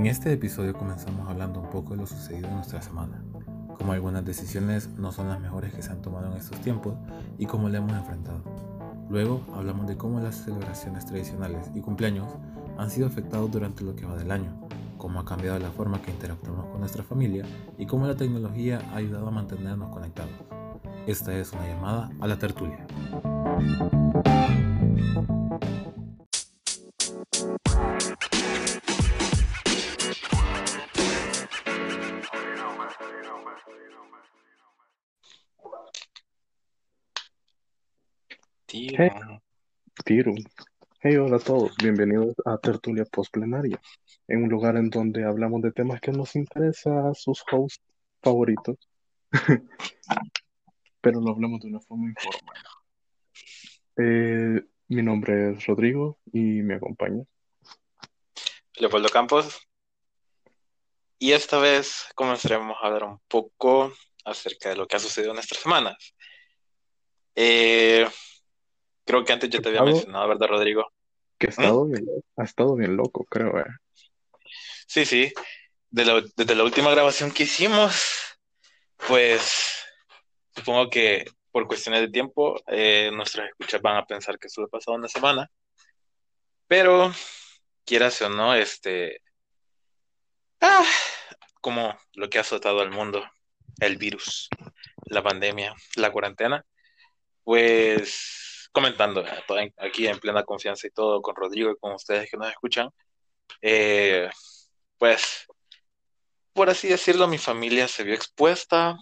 En este episodio comenzamos hablando un poco de lo sucedido en nuestra semana, como algunas decisiones no son las mejores que se han tomado en estos tiempos y cómo le hemos enfrentado. Luego hablamos de cómo las celebraciones tradicionales y cumpleaños han sido afectados durante lo que va del año, cómo ha cambiado la forma que interactuamos con nuestra familia y cómo la tecnología ha ayudado a mantenernos conectados. Esta es una llamada a la tertulia. Hey, Tiro. Hey, hola a todos. Bienvenidos a Tertulia Postplenaria, en un lugar en donde hablamos de temas que nos interesan a sus hosts favoritos, pero lo hablamos de una forma informal. Eh, mi nombre es Rodrigo y me acompaña. Leopoldo Campos. Y esta vez comenzaremos a hablar un poco acerca de lo que ha sucedido en nuestras semanas. Eh, creo que antes ya te había Estado- mencionado, ¿verdad, Rodrigo? Que ha estado bien, ha estado bien loco, creo. eh. Sí, sí. De la- desde la última grabación que hicimos, pues supongo que por cuestiones de tiempo, eh, nuestros escuchas van a pensar que solo ha pasado una semana. Pero, quieras o no, este, ah, como lo que ha azotado al mundo, el virus, la pandemia, la cuarentena, pues comentando eh, aquí en plena confianza y todo con Rodrigo y con ustedes que nos escuchan, eh, pues, por así decirlo, mi familia se vio expuesta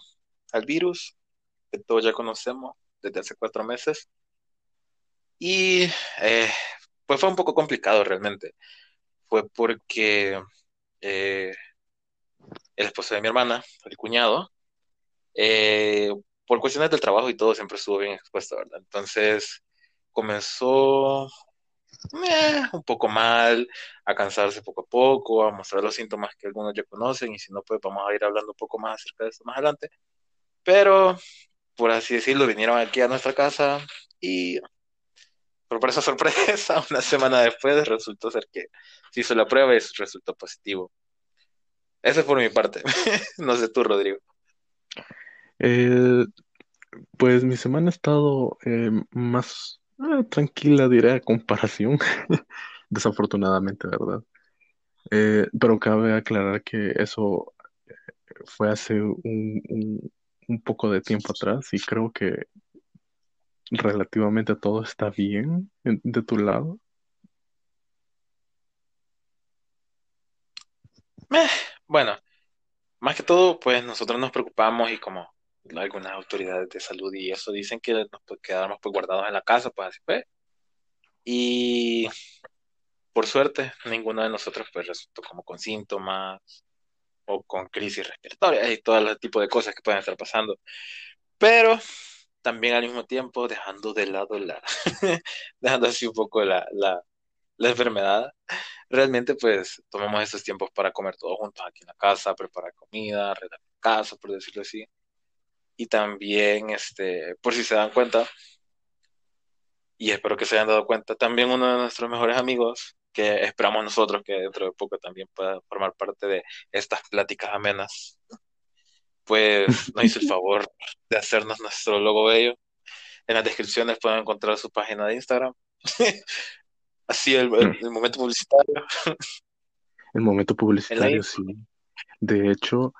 al virus que todos ya conocemos desde hace cuatro meses y eh, pues fue un poco complicado realmente. Fue porque eh, el esposo de mi hermana, el cuñado, eh, por cuestiones del trabajo y todo, siempre estuvo bien expuesto, ¿verdad? Entonces comenzó eh, un poco mal, a cansarse poco a poco, a mostrar los síntomas que algunos ya conocen, y si no, pues vamos a ir hablando un poco más acerca de eso más adelante. Pero, por así decirlo, vinieron aquí a nuestra casa y, sorpresa, sorpresa, una semana después resultó ser que se hizo la prueba y resultó positivo. Eso es por mi parte. No sé tú, Rodrigo. Eh, pues mi semana ha estado eh, más eh, tranquila, diré, a comparación, desafortunadamente, ¿verdad? Eh, pero cabe aclarar que eso fue hace un, un- poco de tiempo atrás y creo que relativamente todo está bien en- de tu lado. Bueno, más que todo, pues nosotros nos preocupamos y como algunas autoridades de salud y eso dicen que nos pues, quedamos pues guardados en la casa, pues así fue. Y por suerte, ninguno de nosotros pues resultó como con síntomas o con crisis respiratorias y todo el tipo de cosas que pueden estar pasando. Pero también al mismo tiempo dejando de lado la, dejando así un poco la, la, la enfermedad, realmente pues tomamos estos tiempos para comer todos juntos aquí en la casa, preparar comida, arreglar la casa, por decirlo así. Y también, este, por si se dan cuenta, y espero que se hayan dado cuenta, también uno de nuestros mejores amigos, que esperamos nosotros que dentro de poco también pueda formar parte de estas pláticas amenas, pues nos hizo el favor de hacernos nuestro logo bello. En las descripciones pueden encontrar su página de Instagram. Así el, el- el momento publicitario. El momento publicitario, sí. De hecho,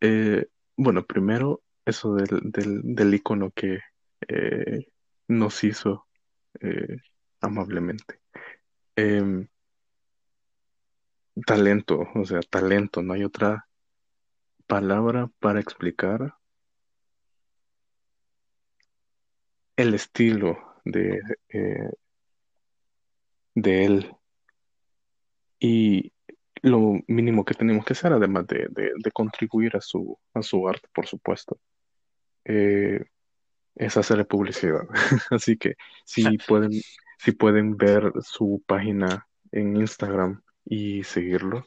eh, bueno, primero eso del, del, del icono que eh, nos hizo eh, amablemente. Em, talento, o sea, talento, no hay otra palabra para explicar el estilo de, eh, de él y lo mínimo que tenemos que hacer, además de, de- de contribuir a su, a su arte, por supuesto, eh, es hacerle publicidad. Así que si pueden, si pueden ver su página en Instagram y seguirlo,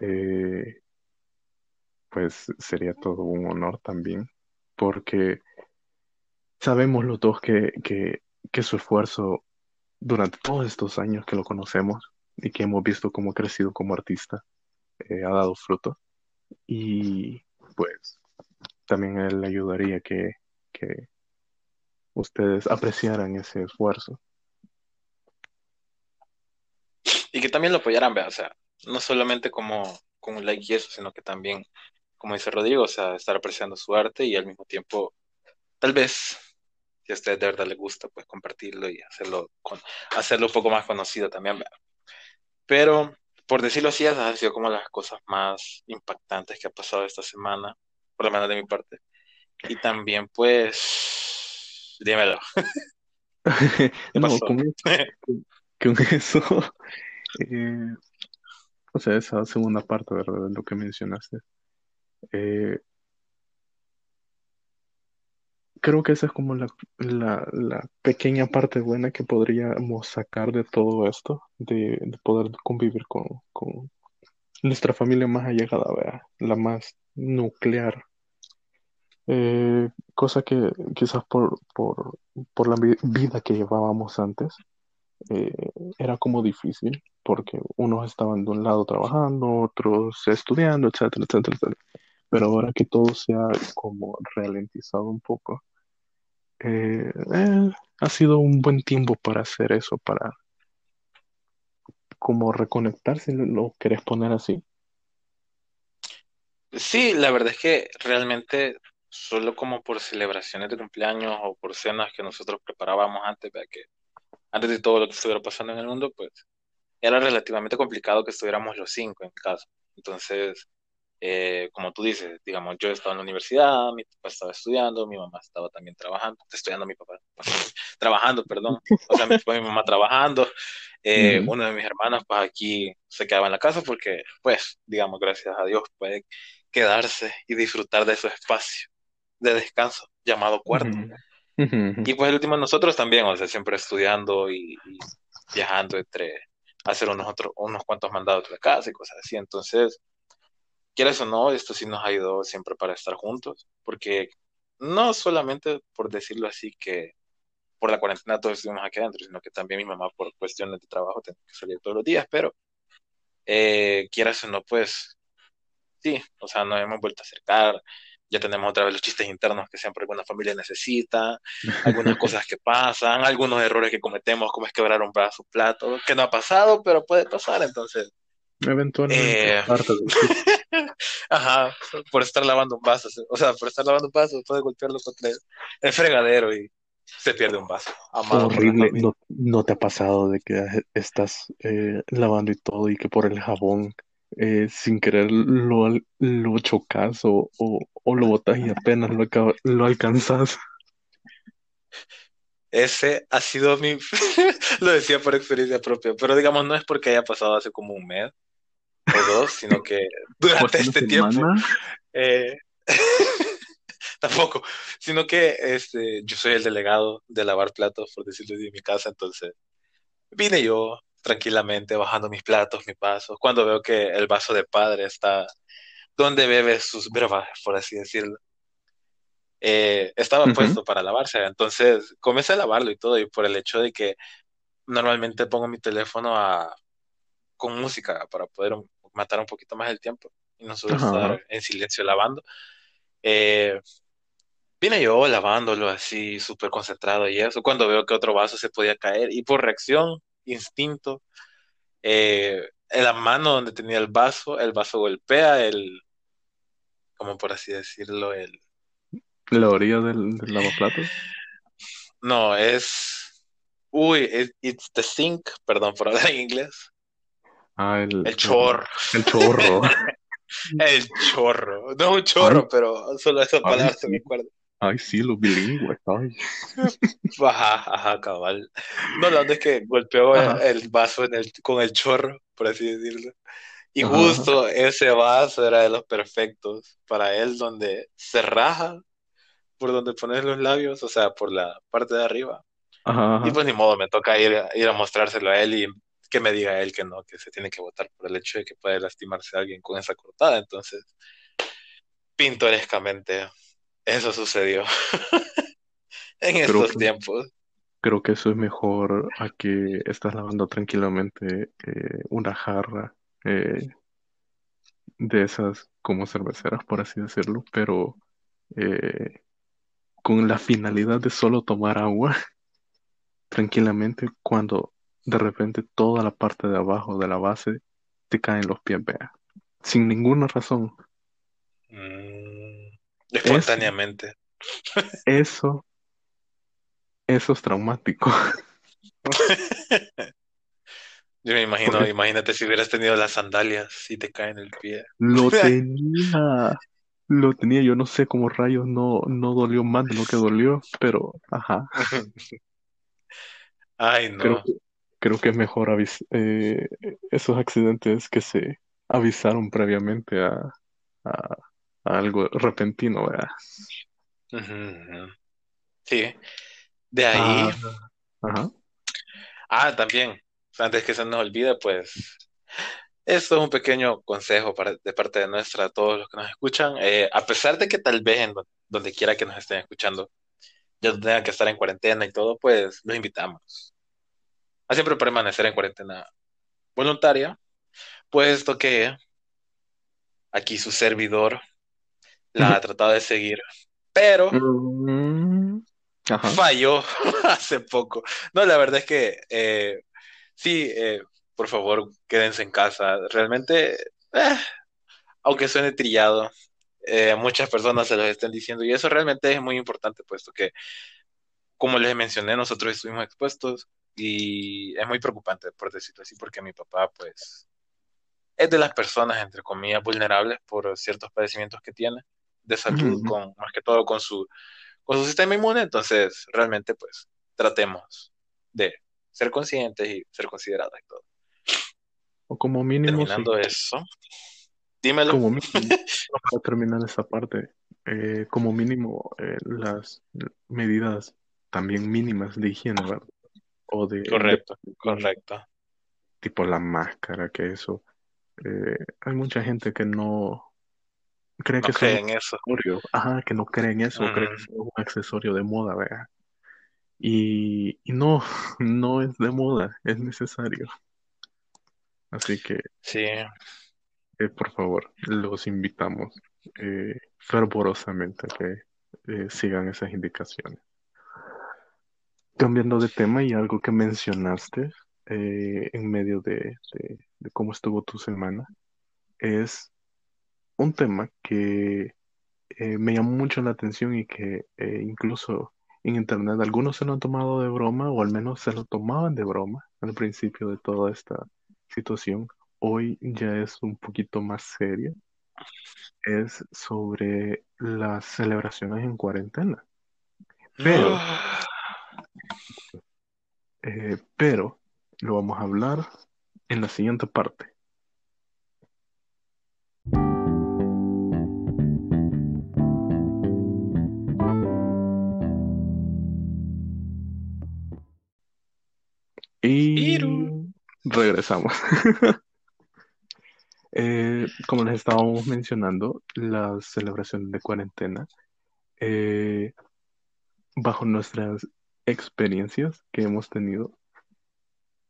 eh, pues sería todo un honor también, porque sabemos los dos que, que, que su esfuerzo durante todos estos años que lo conocemos y que hemos visto cómo ha crecido como artista, eh, ha dado fruto. Y pues también él le ayudaría que, que ustedes apreciaran ese esfuerzo. Y que también lo apoyaran, vea, o sea, no solamente como, como un like y eso, sino que también, como dice Rodrigo, o sea, estar apreciando su arte y al mismo tiempo, tal vez, si a usted de verdad le gusta, pues compartirlo y hacerlo, con, hacerlo un poco más conocido también, vea. Pero, por decirlo así, esas han sido como las cosas más impactantes que ha pasado esta semana, por lo menos de mi parte. Y también, pues, dímelo. no, con, con eso, eh, o sea, esa segunda parte, ¿verdad? De lo que mencionaste. Eh, creo que esa es como la, la, la, pequeña parte buena que podríamos sacar de todo esto, de, de poder convivir con, con, nuestra familia más allegada, ¿verdad? la más nuclear. Eh, cosa que quizás por, por, por la vida que llevábamos antes, eh, era como difícil porque unos estaban de un lado trabajando, otros estudiando, etcétera, etcétera, etcétera. Pero ahora que todo se ha como ralentizado un poco, eh, eh, ha sido un buen tiempo para hacer eso, para como reconectarse, ¿lo querés poner así? Sí, la verdad es que realmente solo como por celebraciones de cumpleaños o por cenas que nosotros preparábamos antes, vea que antes de todo lo que estuviera pasando en el mundo, pues era relativamente complicado que estuviéramos los cinco en casa. Entonces, eh, como tú dices, digamos, yo estaba en la universidad, mi papá estaba estudiando, mi mamá estaba también trabajando, estudiando mi papá, trabajando, perdón, o sea, mi papá y mi mamá trabajando, eh, uno de mis hermanos pues aquí se quedaba en la casa porque, pues, digamos, gracias a Dios puede quedarse y disfrutar de su espacio de descanso llamado cuarto. Y pues el último nosotros también, o sea, siempre estudiando y, viajando entre hacer unos, otros, unos cuantos mandados de casa y cosas así. Entonces, quieras o no, esto sí nos ha ido siempre para estar juntos, porque no solamente por decirlo así que por la cuarentena todos estuvimos aquí adentro, sino que también mi mamá por cuestiones de trabajo tiene que salir todos los días, pero eh, quieras o no, pues sí, o sea, nos hemos vuelto a acercar, ya tenemos otra vez los chistes internos que siempre alguna familia necesita, algunas cosas que pasan, algunos errores que cometemos, como es quebrar un brazo, plato, que no ha pasado, pero puede pasar, entonces. Eventualmente. Eh... Ajá, por estar lavando un vaso, o sea, por estar lavando un vaso, puede golpearlo contra el fregadero y se pierde un vaso. Horrible, no, no, te ha pasado de que estás eh, lavando y todo y que por el jabón eh, sin querer lo, lo chocas o, o, lo botas y apenas lo, lo alcanzas. Ese ha sido mi, lo decía por experiencia propia, pero digamos no es porque haya pasado hace como un mes o dos, sino que durante este tiempo, eh, tampoco, sino que este, yo soy el delegado de lavar platos, por decirlo así, en mi casa, entonces vine yo, tranquilamente bajando mis platos, mis vasos, cuando veo que el vaso de padre está donde bebe sus brebajes, por así decirlo. Eh, estaba puesto para lavarse, entonces comencé a lavarlo y todo, y por el hecho de que normalmente pongo mi teléfono a, con música para poder matar un poquito más el tiempo y no solo estar en silencio lavando. Eh, vine yo lavándolo así, súper concentrado y eso, cuando veo que otro vaso se podía caer y por reacción instinto. Eh, en la mano donde tenía el vaso, el vaso golpea el, como por así decirlo, el... ¿La orilla del, lavaplatos? No, es... Uy, it's the sink, perdón por hablar en inglés. Ah, el... El chorro. El chorro. el chorro. No un chorro, pero solo esa palabra se me acuerdo. Ay, sí, los bilingües, ay. Ajá, ajá, cabal. No, la onda es que golpeó el, vaso en el, con el chorro, por así decirlo. Y justo ese vaso era de los perfectos para él, donde se raja por donde pones los labios, o sea, por la parte de arriba. Ajá, Y pues ni modo, me toca ir, ir a mostrárselo a él y que me diga él que no, que se tiene que votar por el hecho de que puede lastimarse a alguien con esa cortada. Entonces, pintorescamente eso sucedió en estos tiempos. Creo que eso es mejor a que estás lavando tranquilamente eh, una jarra eh, de esas como cerveceras, por así decirlo, pero eh, con la finalidad de solo tomar agua tranquilamente cuando de repente toda la parte de abajo de la base te caen los pies, vea, sin ninguna razón. Mm, espontáneamente. Eso, eso es traumático. Yo me imagino, imagínate si hubieras tenido las sandalias y te caen el pie. Lo tenía, lo tenía, yo no sé cómo rayos no, no dolió más de lo que dolió, pero ajá. Ay, no. Creo que, es mejor avis eh, esos accidentes que se avisaron previamente a, a, algo repentino, ¿verdad? Sí. De ahí. Ah, ajá. Ah, también, antes que se nos olvide, pues esto es un pequeño consejo para, de parte de nuestra a todos los que nos escuchan. Eh, a pesar de que tal vez en donde quiera que nos estén escuchando ya tengan que estar en cuarentena y todo, pues los invitamos a siempre permanecer en cuarentena voluntaria, puesto que aquí su servidor la ha tratado de seguir, pero Mm, Ajá. falló hace poco. No, la verdad es que eh, sí, eh, por favor, quédense en casa. Realmente, eh, aunque suene trillado, muchas personas se los están diciendo y eso realmente es muy importante, puesto que, como les mencioné, nosotros estuvimos expuestos y es muy preocupante, por decirlo así, porque mi papá, pues, es de las personas, entre comillas, vulnerables por ciertos padecimientos que tiene de salud, Ujú. con, más que todo con su, con su sistema inmune. Entonces, realmente, pues, tratemos de ser conscientes y ser considerados y todo. O como mínimo, sí, Terminando eso, dímelo. como mínimo, para terminar esa parte, eh, como mínimo, eh, las medidas también mínimas de higiene, ¿verdad? O de, de- Correcto, correcto. tipo la máscara, que eso. eh, hay mucha gente que no cree No que creen son en eso. ajá, que no creen eso, creen que Ujú. es un accesorio de moda, ¿verdad? Y, y no, no es de moda, es necesario. Así que, Sí, eh, por favor, los invitamos eh, fervorosamente a que eh, sigan esas indicaciones. Cambiando de tema y algo que mencionaste eh, en medio de, de- de cómo estuvo tu semana, es un tema que eh, me llamó mucho la atención y que eh, incluso en internet algunos se lo han tomado de broma o al menos se lo tomaban de broma al principio de toda esta situación. Hoy ya es un poquito más serio. Es sobre las celebraciones en cuarentena. Pero, eh, pero lo vamos a hablar en la siguiente parte. Regresamos. Eh, como les estábamos mencionando, las celebraciones de cuarentena, eh, bajo nuestras experiencias que hemos tenido,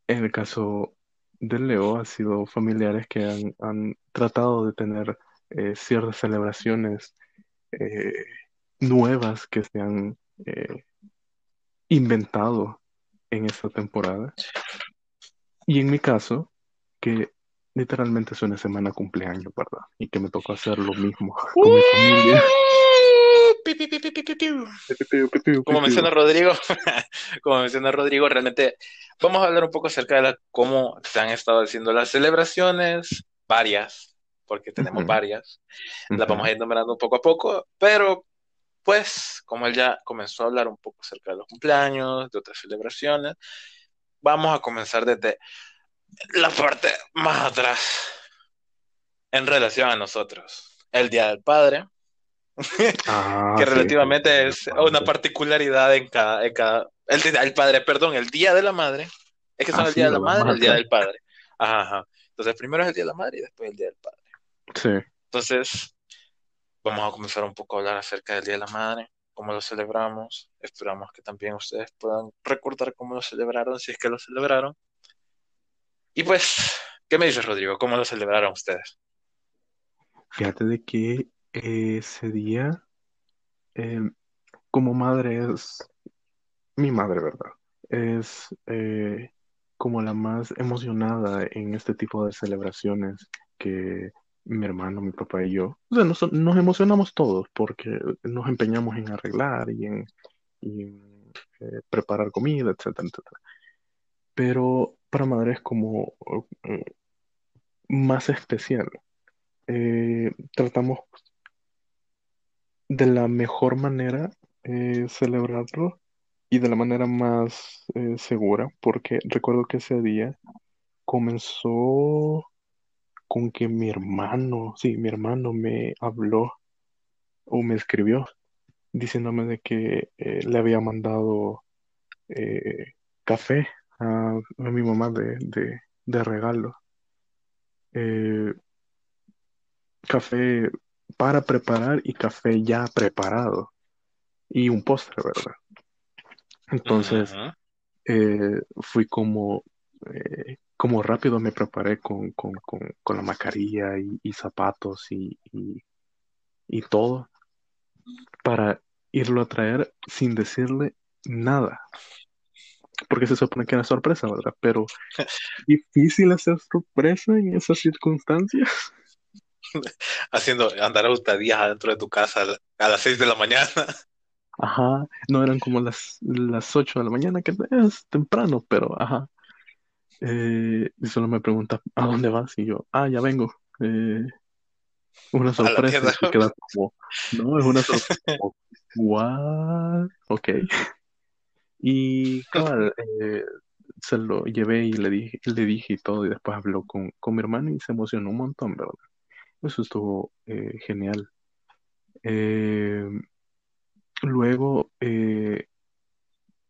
en el caso de Leo, ha sido familiares que han, tratado de tener eh, ciertas celebraciones eh, nuevas que se han inventado en esta temporada. Y en mi caso, que literalmente es una semana cumpleaños, ¿verdad? Y que me tocó hacer lo mismo con mi familia. Como menciona Rodrigo, como menciona Rodrigo, realmente vamos a hablar un poco acerca de la, cómo se han estado haciendo las celebraciones, varias, porque tenemos Ujú. varias. Las vamos a ir numerando poco a poco, pero pues como él ya comenzó a hablar un poco acerca de los cumpleaños, de otras celebraciones, vamos a comenzar desde la parte más atrás en relación a nosotros. El Día del Padre, Ah, que sí, relativamente el es una particularidad en cada, en cada el, Día del Padre, perdón, el Día de la Madre, es que son Ah, el Día de la. Madre y Más el Día del Padre. Ajá, ajá. Entonces primero es el Día de la Madre y después el Día del Padre. Sí. Entonces, vamos a comenzar un poco a hablar acerca del Día de la Madre, cómo lo celebramos. Esperamos que también ustedes puedan recordar cómo lo celebraron, si es que lo celebraron. Y pues, ¿qué me dices, Rodrigo? ¿Cómo lo celebraron ustedes? Fíjate de que ese día, em, como madre es mi madre, ¿verdad? Es eh, como la más emocionada en este tipo de celebraciones que mi hermano, mi papá y yo. O sea, nos, nos emocionamos todos porque nos empeñamos en arreglar y en, y en, eh, preparar comida, etcétera, etcétera. Pero para madre es como eh, más especial. Eh, tratamos de la mejor manera eh, celebrarlo y de la manera más eh, segura, porque recuerdo que ese día comenzó con que mi hermano, sí, mi hermano me habló o me escribió diciéndome de que eh, le había mandado eh, café a, a mi mamá de, de, de regalo. Eh, café para preparar y café ya preparado y un postre, ¿verdad? Entonces fui como, como rápido me preparé con, con, con, con la mascarilla y, y zapatos y, y, y todo para irlo a traer sin decirle nada, porque se supone que era sorpresa, ¿verdad? Pero difícil hacer sorpresa en esas circunstancias. Haciendo andar hurtadillas adentro de tu casa a a las 6 de la mañana. Ajá, no eran como las, las 8 de la mañana, que es temprano, pero ajá. Eh, y solo me pregunta, ¿a dónde vas? Y yo, ah, ya vengo. Eh, una sorpresa y queda como, no, es una sorpresa como, what? Ok. Y cabal, eh, se lo llevé y le dije, le dije y todo, y después habló con, con mi hermano y se emocionó un montón, ¿verdad? Eso estuvo eh, genial. Eh, luego, eh,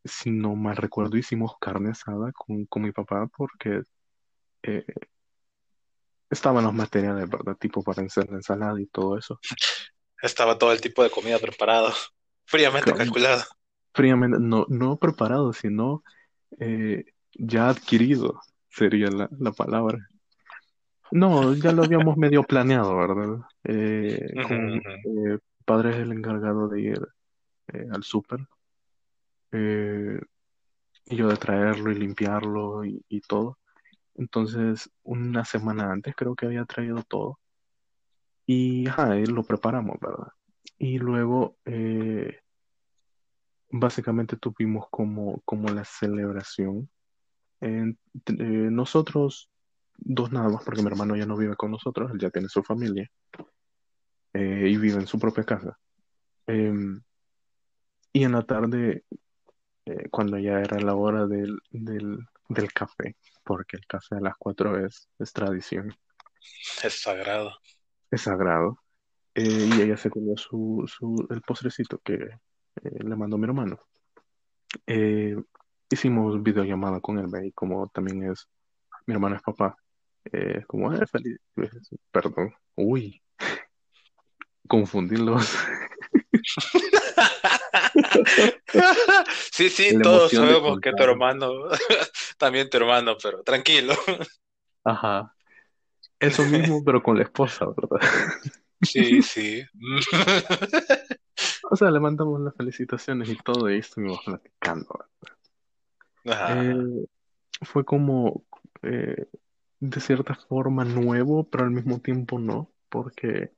si no mal recuerdo, hicimos carne asada con, con mi papá porque eh, estaban los materiales, ¿verdad? Tipo para hacer la ensalada y todo eso. Estaba todo el tipo de comida preparado, fríamente calculado. Fríamente, no, no preparado, sino eh, ya adquirido, sería la, la palabra. No, ya lo habíamos medio planeado, ¿verdad? Eh, con eh, padre es el encargado de ir eh, al súper eh, y yo de traerlo y limpiarlo y, y todo. Entonces, una semana antes creo que había traído todo y ajá, y lo preparamos, ¿verdad? Y luego, eh, básicamente tuvimos como, como la celebración. Eh, nosotros dos nada más, porque mi hermano ya no vive con nosotros, él ya tiene su familia eh, y vive en su propia casa. Em, y en la tarde, eh, cuando ya era la hora del, del, del café, porque el café a las cuatro es, es tradición, Es sagrado. es sagrado, eh, y ella se comió su, su, el postrecito que eh, le mandó mi hermano. Hicimos videollamada con él, y como también es, mi hermano es papá, eh, como, eh, feliz, perdón, uy, confundirlos, Sí, sí, la todos sabemos que tu hermano, también tu hermano, pero tranquilo. ajá, eso mismo, pero con la esposa, ¿verdad? Sí, sí. O sea, le mandamos las felicitaciones y todo, y estuvimos platicando. Ajá. Eh, fue como, eh, de cierta forma, nuevo, pero al mismo tiempo no, porque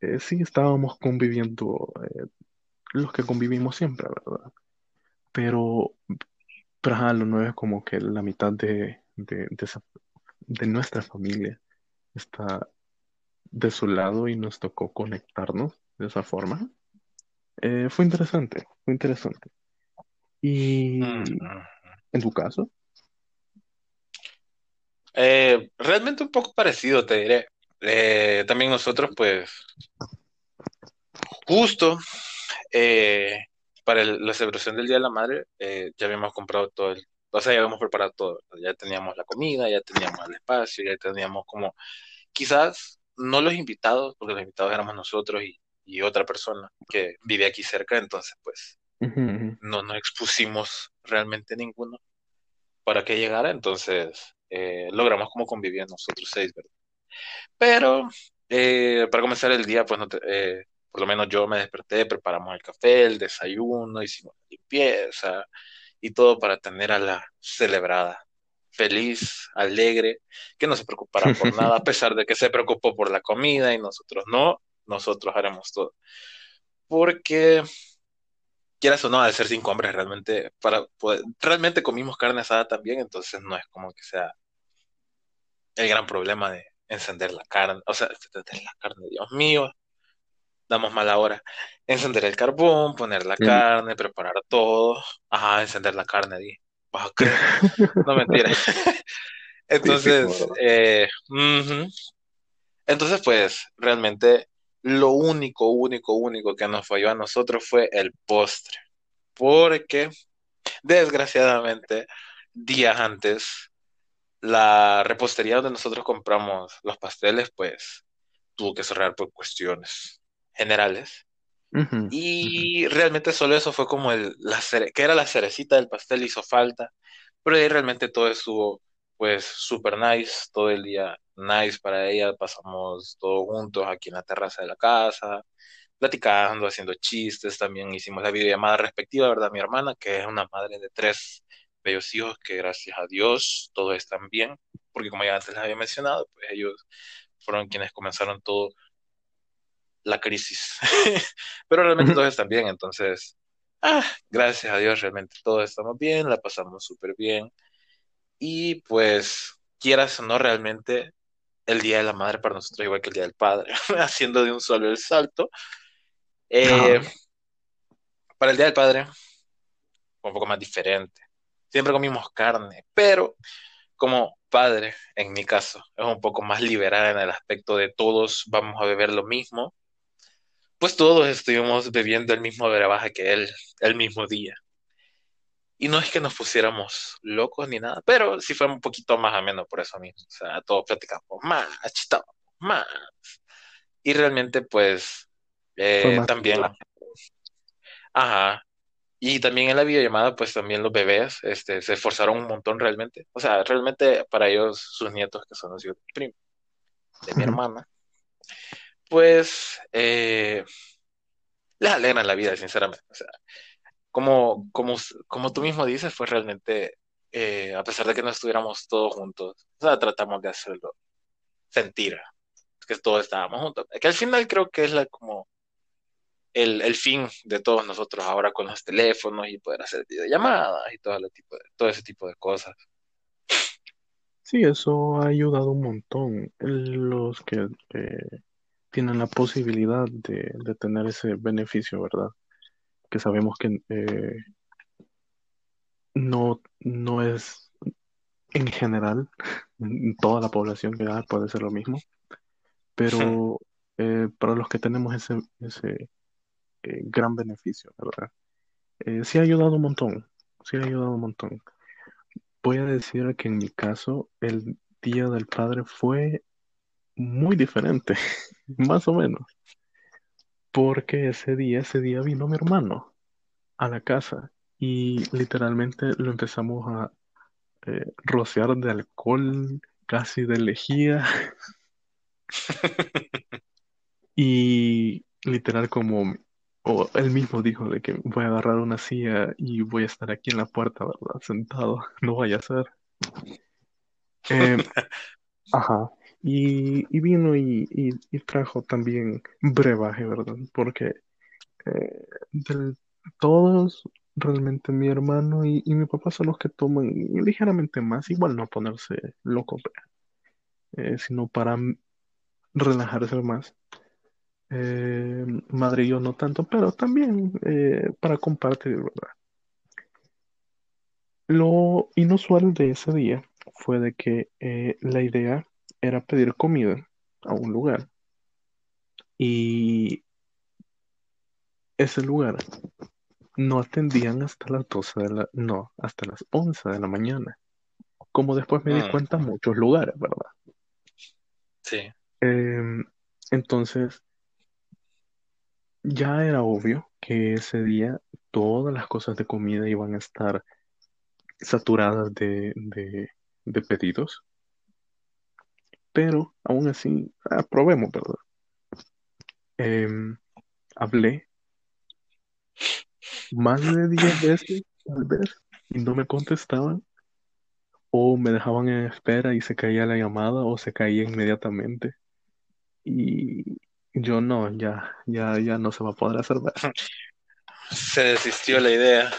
eh, sí estábamos conviviendo, los que convivimos siempre, ¿verdad? Pero, pero ajá, lo nuevo es como que la mitad de, de, de, esa- de nuestra familia está de su lado y nos tocó conectarnos de esa forma. Eh, fue interesante, fue interesante. Y Ujú. en tu caso, Eh, realmente un poco parecido, te diré. Eh, también nosotros, pues, justo eh, para el- la celebración del Día de la Madre, eh, ya habíamos comprado todo el, o sea, ya habíamos preparado todo. Ya teníamos la comida, ya teníamos el espacio, ya teníamos como, quizás no los invitados, porque los invitados éramos nosotros y, y otra persona que vive aquí cerca, entonces, pues, no nos expusimos realmente ninguno para que llegara, entonces, eh, logramos como convivir nosotros seis, ¿verdad? Pero eh, para comenzar el día, pues no eh, por lo menos yo me desperté, preparamos el café, el desayuno, hicimos limpieza y todo para tener a la celebrada feliz, alegre, que no se preocupara por nada, a pesar de que se preocupó por la comida y nosotros no, nosotros haremos todo. Porque, quieras o no, al ser cinco hombres, realmente, para realmente comimos carne asada también, entonces no es como que sea el gran problema de encender la carne, o sea, encender la carne, Dios mío, damos mala hora. Encender el carbón, poner la carne, preparar todo, ajá, encender la carne, di. No mentira. Entonces, eh, entonces, pues, realmente lo único, único, único que nos falló a nosotros fue el postre. Porque, desgraciadamente, días antes, la repostería donde nosotros compramos los pasteles, pues, tuvo que cerrar por cuestiones generales. Y realmente solo eso fue como el, la que era la cerecita del pastel, hizo falta, pero ahí realmente todo estuvo pues super nice, todo el día nice para ella, pasamos todos juntos aquí en la terraza de la casa, platicando, haciendo chistes, también hicimos la videollamada respectiva, ¿verdad? Mi hermana, que es una madre de tres bellos hijos, que gracias a Dios todos están bien, porque como ya antes les había mencionado, pues ellos fueron quienes comenzaron todo la crisis. Pero realmente todos están bien, entonces, ah, gracias a Dios, realmente todos estamos bien, la pasamos súper bien. Y pues, quieras o no, realmente el Día de la Madre para nosotros igual que el Día del Padre, haciendo de un solo el salto. Eh, para el Día del Padre, un poco más diferente. Siempre comimos carne, pero como padre, en mi caso, es un poco más liberada en el aspecto de todos vamos a beber lo mismo pues todos estuvimos bebiendo el mismo brebaje que él el mismo día. Y no es que nos pusiéramos locos ni nada, pero sí fue un poquito más ameno por eso mismo. O sea, todos platicamos más, chistábamos más. Y realmente, pues, eh, también. Ajá. Y también en la videollamada, pues también los bebés este, se esforzaron un montón realmente. O sea, realmente para ellos, sus nietos, que son los hijos de mi hermana, pues eh, les alegran la vida, sinceramente. O sea, como, como, como tú mismo dices, fue realmente, eh, a pesar de que no estuviéramos todos juntos, tratamos de hacerlo sentir que todos estábamos juntos. Que al final creo que es como el, el fin de todos nosotros ahora con los teléfonos y poder hacer videollamadas y todo, tipo de, todo ese tipo de cosas. Sí, eso ha ayudado un montón. Los que eh, tienen la posibilidad de, tener ese beneficio, ¿verdad? Que sabemos que eh, no, no es en general, en toda la población que puede ser lo mismo, pero eh, para los que tenemos ese, ese eh, gran beneficio, ¿verdad? sí ha ayudado un montón, sí ha ayudado un montón. Voy a decir que en mi caso, el Día del Padre fue muy diferente, más o menos. Porque ese día, ese día vino mi hermano a la casa y literalmente lo empezamos a eh, rociar de alcohol, casi de lejía. y literal como, o él mismo dijo de que voy a agarrar una silla y voy a estar aquí en la puerta, ¿verdad? Sentado, no vaya a ser. Eh, ajá. Y, vino y, trajo también brebaje, ¿verdad? Porque eh, todos, realmente mi hermano y, mi papá son los que toman ligeramente más, igual no ponerse loco, eh, sino para relajarse más. Eh, madre y yo no tanto, pero también para compartir, ¿verdad? Lo inusual de ese día fue de que la idea era pedir comida a un lugar. Y ese lugar no atendían hasta las 12 de la, no, hasta las 11 de la mañana. Como después me di mm. cuenta, muchos lugares, ¿verdad? Sí. Em, entonces, ya era obvio que ese día todas las cosas de comida iban a estar saturadas de, de, de pedidos pero aún así, ah, probemos, ¿verdad? Em, hablé más de 10 veces, tal vez, y no me contestaban, o me dejaban en espera y se caía la llamada, o se caía inmediatamente. Y yo no, ya, ya, ya no se va a poder hacer nada. Se desistió la idea.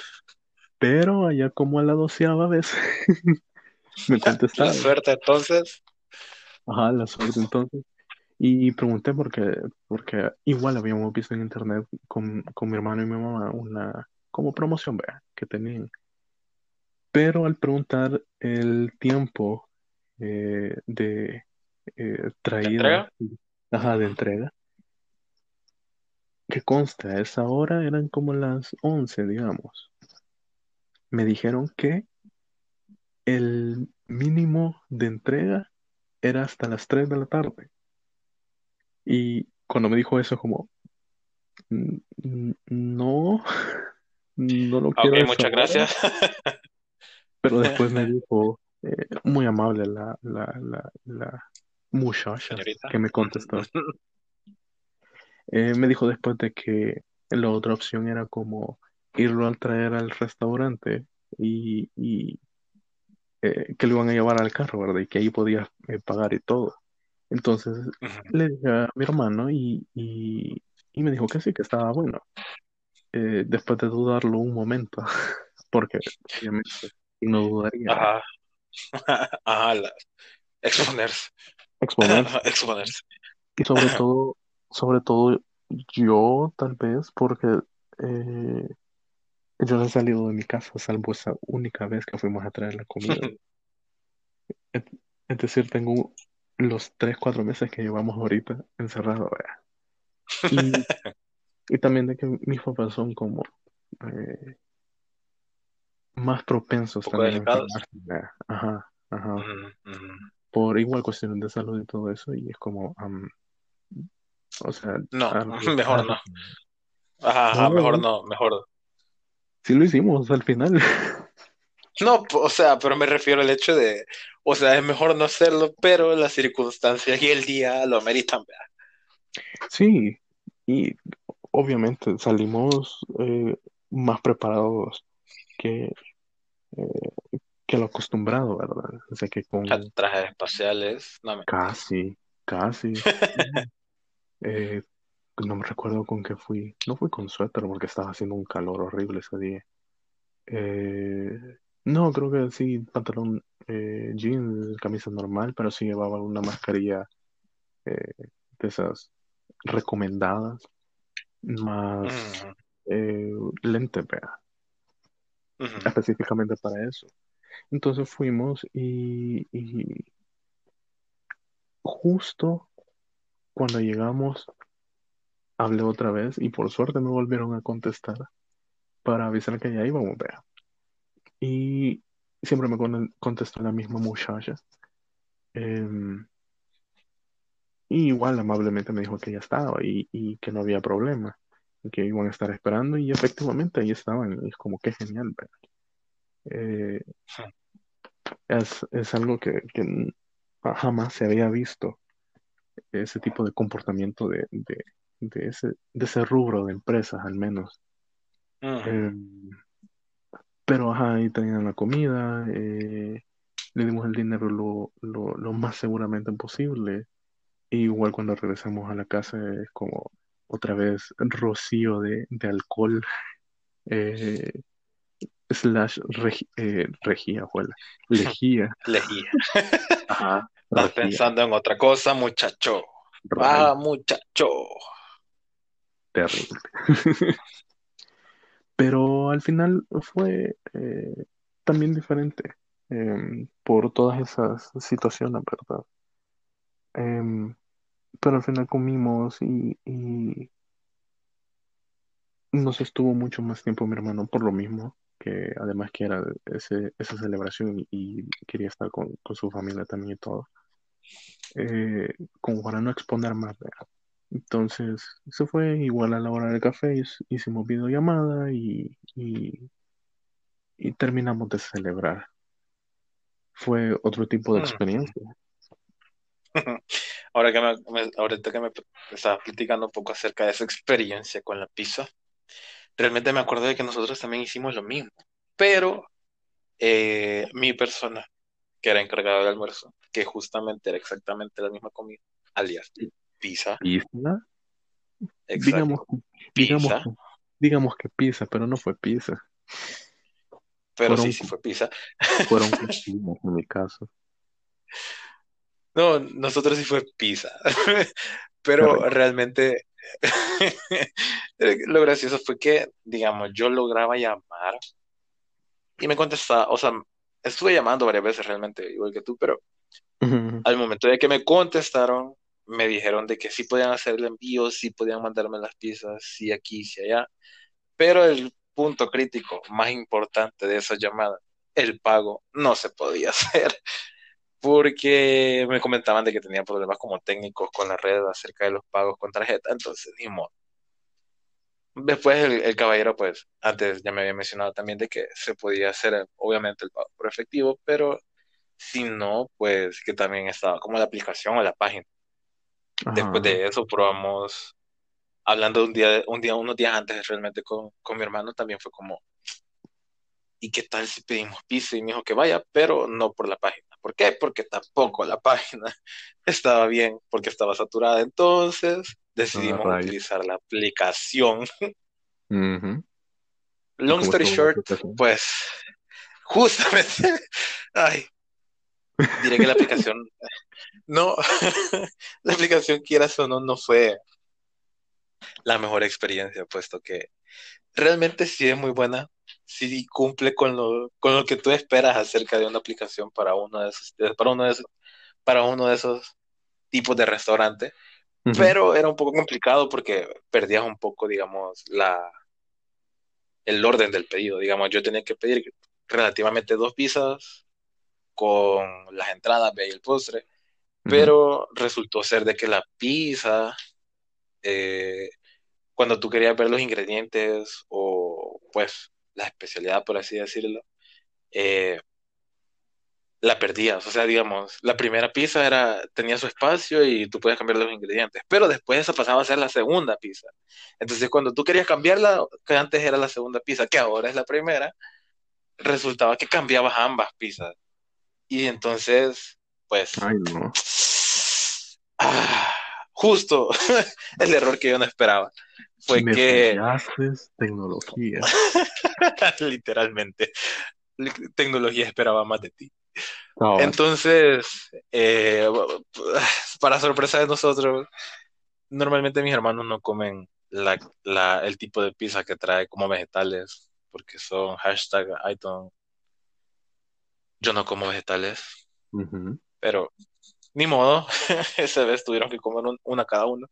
Pero allá como a la doceava vez me La contestaron. suerte entonces. Ajá, la suerte entonces. Y pregunté porque, porque igual habíamos visto en internet con, con mi hermano y mi mamá una como promoción, vea, que tenían. Pero al preguntar el tiempo eh, de eh, traída, ajá, de entrega, que consta, a esa hora eran como las 11, digamos. Me dijeron que el mínimo de entrega era hasta las 3 de la tarde. Y cuando me dijo eso, como, "N- n- no, no lo quiero Ok, muchas hora". gracias. Pero después me dijo, eh, muy amable la, la, la, la muchacha Señorita. que me contestó. Eh, me dijo después de que la otra opción era como irlo a traer al restaurante y, y, eh, que lo iban a llevar al carro, ¿verdad? Y que ahí podía eh, pagar y todo. Entonces le dije a mi hermano y, y, y me dijo que sí, que estaba bueno. Eh, después de dudarlo un momento, porque obviamente no dudaría Ajá. Ajá, la- exponerse. exponerse. Exponerse. Y sobre todo, sobre todo yo tal vez, porque eh, yo no he salido de mi casa, salvo esa única vez que fuimos a traer la comida. Es, es decir, tengo los tres, cuatro meses que llevamos ahorita encerrados. Y, y también de que mis papás son como eh, más propensos también a. Ajá, ajá. Ujú. Por igual cuestiones de salud y todo eso, y es como, am, o sea, No, mejor no. Ajá, ajá, No. mejor no, mejor. Sí lo hicimos al final. No, o sea, pero me refiero al hecho de, o sea, es mejor no hacerlo, pero las circunstancias y el día lo ameritan, ¿verdad? Sí, y obviamente salimos eh, más preparados que, eh, que lo acostumbrado, ¿verdad? O sea que con Trajes espaciales, no me... casi, casi, eh, no me recuerdo con qué fui, no fui con suéter porque estaba haciendo un calor horrible ese día. Eh, no, creo que sí, pantalón, eh, jeans, camisa normal, pero sí llevaba una mascarilla eh, de esas recomendadas, más eh, lente, vea, específicamente para eso. Entonces fuimos y, y justo cuando llegamos hablé otra vez y por suerte me volvieron a contestar para avisar que ya íbamos, vea. Y siempre me con- contestó la misma muchacha. Em, y igual amablemente me dijo que ya estaba y, y que no había problema, y que iban a estar esperando y efectivamente ahí estaban. Y es como que genial. Eh, es, es algo que, jamás se había visto, ese tipo de comportamiento de, de, de ese, de ese rubro de empresas al menos. Em, pero ajá, ahí tenían la comida, eh, le dimos el dinero lo, lo, lo más seguramente posible. Y igual cuando regresamos a la casa es como otra vez rocío de, de alcohol, eh, slash regi- eh, regía, juela, lejía. Lejía. Ajá, Estás regía, pensando en otra cosa, muchacho. rayos, Ah, muchacho. Terrible. Pero al final fue eh, también diferente em, por todas esas situaciones, ¿verdad? Em, pero al final comimos y, y nos estuvo mucho más tiempo mi hermano por lo mismo, que además que era ese, esa celebración y, quería estar con, con su familia también y todo, eh, como para no exponer más, ¿verdad? Entonces, se fue igual a la hora del café, hic- hicimos videollamada y, y, y terminamos de celebrar. Fue otro tipo de Mm. experiencia. Ahora que me, ahorita que me estaba platicando un poco acerca de esa experiencia con la pizza, realmente me acuerdo de que nosotros también hicimos lo mismo, pero eh, mi persona, que era encargada del almuerzo, que justamente era exactamente la misma comida, alias pizza. ¿Pizza? Digamos, digamos, digamos que pizza, pero no fue pizza. Pero sí, sí fue pizza. Fueron en mi caso. No, nosotros sí fue pizza. Pero realmente lo gracioso fue que, digamos, yo lograba llamar y me contestaba, o sea, estuve llamando varias veces realmente, igual que tú, pero al momento de que me contestaron, me dijeron de que sí podían hacer el envío, sí podían mandarme las piezas, sí aquí, sí allá, pero el punto crítico más importante de esa llamada, el pago, no se podía hacer porque me comentaban de que tenía problemas como técnicos con la red acerca de los pagos con tarjeta, entonces ni modo. Después el, caballero, pues, antes ya me había mencionado también de que se podía hacer, obviamente, el pago por efectivo, pero si no, pues que también estaba como la aplicación o la página. Después de eso probamos, hablando un día, un día, unos días antes realmente con, con mi hermano, también fue como, ¿y qué tal si pedimos pizza? Y me dijo que vaya, pero no por la página. ¿Por qué? Porque tampoco la página estaba bien, porque estaba saturada. Entonces decidimos utilizar la aplicación. Long story short, pues justamente, ay, diré que la aplicación, no, la aplicación quieras o no, no fue la mejor experiencia, puesto que realmente sí es muy buena, sí cumple con lo, con lo que tú esperas acerca de una aplicación para uno de esos, para uno de esos, para uno de esos tipos de restaurante, pero era un poco complicado porque perdías un poco, digamos, la el orden del pedido. Digamos, yo tenía que pedir relativamente dos pizzas con las entradas y el postre, pero resultó ser de que la pizza, eh, cuando tú querías ver los ingredientes o pues la especialidad, por así decirlo, eh, la perdías. O sea, digamos, la primera pizza era, tenía su espacio y tú podías cambiar los ingredientes, pero después esa pasaba a ser la segunda pizza. Entonces, cuando tú querías cambiarla, que antes era la segunda pizza, que ahora es la primera, resultaba que cambiabas ambas pizzas. Y entonces, pues... Ay, no. Ah, justo el error que yo no esperaba fue que... Tecnología. Literalmente. Tecnología esperaba más de ti. Entonces, eh, para sorpresa de nosotros, normalmente mis hermanos no comen la, el tipo de pizza que trae como vegetales, porque son hashtag iTunes. Yo no como vegetales, pero ni modo, esa vez tuvieron que comer una cada uno.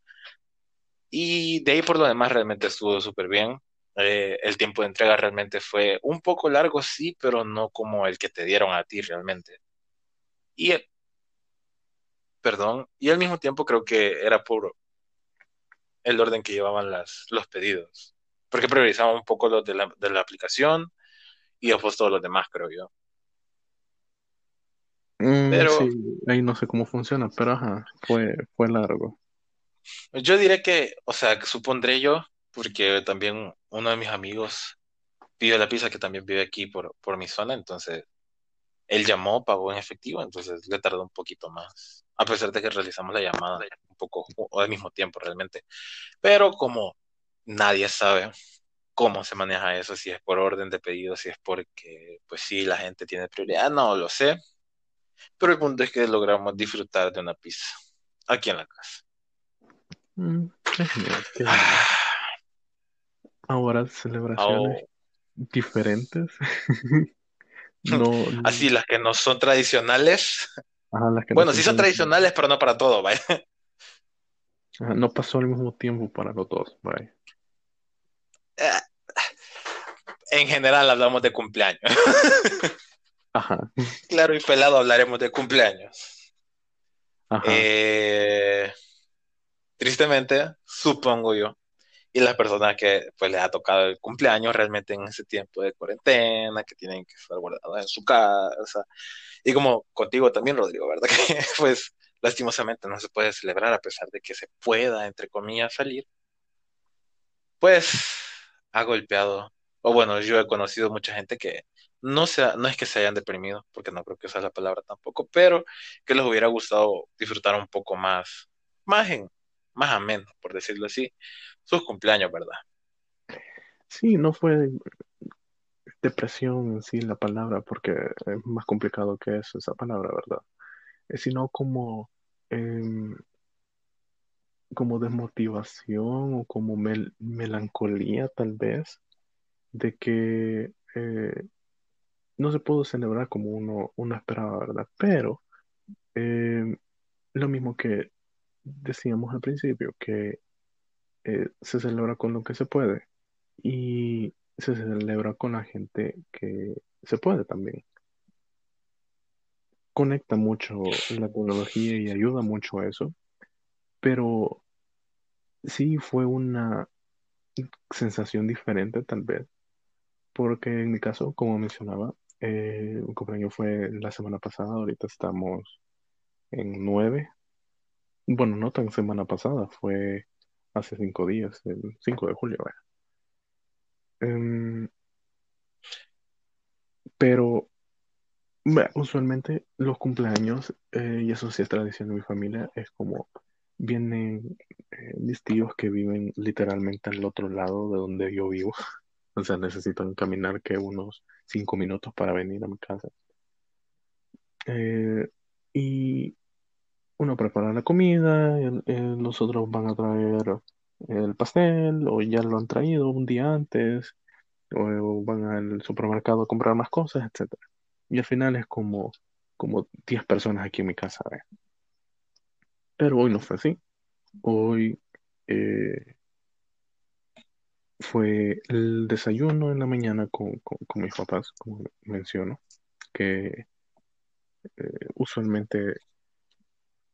Y de ahí por lo demás realmente estuvo súper bien. Eh, el tiempo de entrega realmente fue un poco largo, sí, pero no como el que te dieron a ti realmente. Y, perdón, y al mismo tiempo creo que era por el orden que llevaban las, los pedidos. Porque priorizaba un poco los de la, de la aplicación y después todos los demás, creo yo. Mm, pero, sí, ahí no sé cómo funciona, pero ajá, fue, fue largo. Yo diré que, o sea, supondré yo, porque también uno de mis amigos pidió la pizza que también vive aquí por, por mi zona, entonces él llamó, pagó en efectivo, entonces le tardó un poquito más, a pesar de que realizamos la llamada un poco o al mismo tiempo realmente. Pero como nadie sabe cómo se maneja eso, si es por orden de pedido, si es porque, pues sí, la gente tiene prioridad, no lo sé. Pero el punto es que logramos disfrutar de una pizza aquí en la casa. Mm, Ahora celebraciones diferentes. no, Así, las que no son tradicionales. bueno, sí son tradicionales, pero no para todo, vaya. no pasó al mismo tiempo para los dos, vaya. Eh, en general hablamos de cumpleaños. Ajá. Claro y pelado hablaremos de cumpleaños. Ajá. Eh, tristemente, supongo yo, y las personas que pues les ha tocado el cumpleaños realmente en ese tiempo de cuarentena, que tienen que estar guardados en su casa, y como contigo también, Rodrigo, ¿verdad? Que pues lastimosamente no se puede celebrar a pesar de que se pueda, entre comillas, salir, pues ha golpeado, o bueno, yo he conocido mucha gente que no, sea, no es que se hayan deprimido, porque no creo que es la palabra tampoco, pero que les hubiera gustado disfrutar un poco más, más, en, más ameno, por decirlo así, sus cumpleaños, ¿verdad? Sí, no fue depresión en sí la palabra, porque es más complicado que eso, esa palabra, ¿verdad? Sino como, em, como desmotivación o como melancolía tal vez, de que eh, no se pudo celebrar como uno, uno esperaba, ¿verdad? Pero em, lo mismo que decíamos al principio, que eh, se celebra con lo que se puede y se celebra con la gente que se puede también. Conecta mucho la tecnología y ayuda mucho a eso, pero sí fue una sensación diferente tal vez, porque en mi caso, como mencionaba, eh, un cumpleaños fue la semana pasada, ahorita estamos en nueve. Bueno, no tan semana pasada, fue hace cinco días, el 5 de julio. Em, pero usualmente los cumpleaños, eh, y eso sí es tradición de mi familia, es como vienen eh, mis tíos que viven literalmente al otro lado de donde yo vivo. O sea, necesitan caminar que unos cinco minutos para venir a mi casa. Eh, y uno prepara la comida, los otros van a traer el pastel o ya lo han traído un día antes o van al supermercado a comprar más cosas, etc. Y al final es como, como 10 personas aquí en mi casa. Pero hoy no fue así. Hoy eh, fue el desayuno en la mañana con, con, mis papás, como menciono, que eh, usualmente